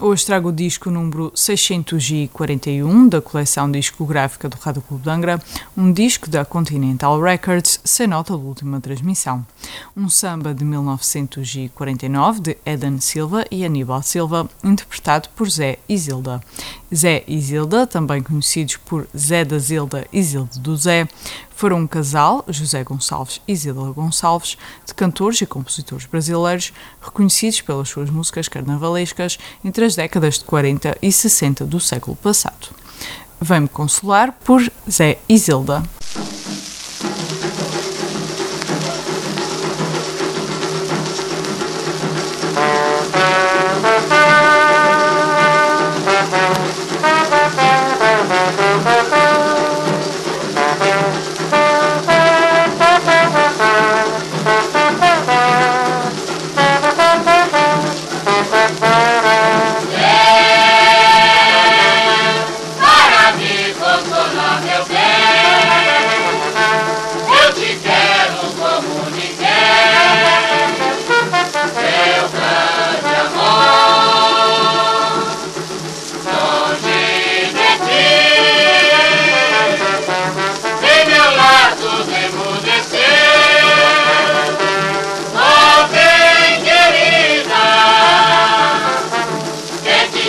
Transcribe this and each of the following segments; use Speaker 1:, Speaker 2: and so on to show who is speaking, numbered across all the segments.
Speaker 1: hoje trago o disco número 641 da coleção discográfica do Rádio Clube de Angra, um disco da Continental Records sem nota de última transmissão. Um samba de 1949 de Eden Silva e Aníbal Silva, interpretado por Zé Isilda. Zé Zilda, também conhecidos por Zé da Zilda e Zilda do Zé, foram um casal, José Gonçalves e Zilda Gonçalves, de cantores e compositores brasileiros reconhecidos pelas suas músicas carnavalescas entre as décadas de 40 e 60 do século passado. Vem-me consolar por Zé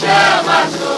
Speaker 2: quem